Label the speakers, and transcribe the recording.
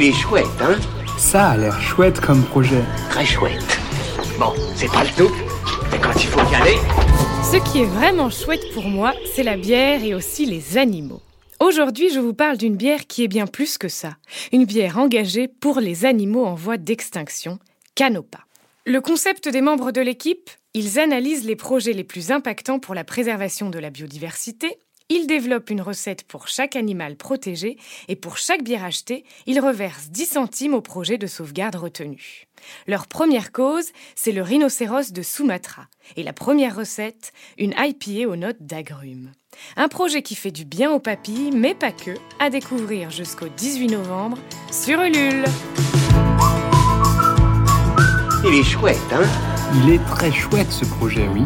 Speaker 1: Il est chouette, hein
Speaker 2: Ça a l'air chouette comme projet.
Speaker 1: Très chouette. Bon, c'est pas le tout, mais quand il faut y aller...
Speaker 3: Ce qui est vraiment chouette pour moi, c'est la bière et aussi les animaux. Aujourd'hui, je vous parle d'une bière qui est bien plus que ça. Une bière engagée pour les animaux en voie d'extinction, Canopa. Le concept des membres de l'équipe, ils analysent les projets les plus impactants pour la préservation de la biodiversité, ils développent une recette pour chaque animal protégé et pour chaque bière achetée, ils reversent 10 centimes au projet de sauvegarde retenu. Leur première cause, c'est le rhinocéros de Sumatra. Et la première recette, une IPA aux notes d'agrumes. Un projet qui fait du bien aux papilles, mais pas que, à découvrir jusqu'au 18 novembre sur Ulule.
Speaker 1: Il est chouette, hein?
Speaker 2: Il est très chouette ce projet, oui.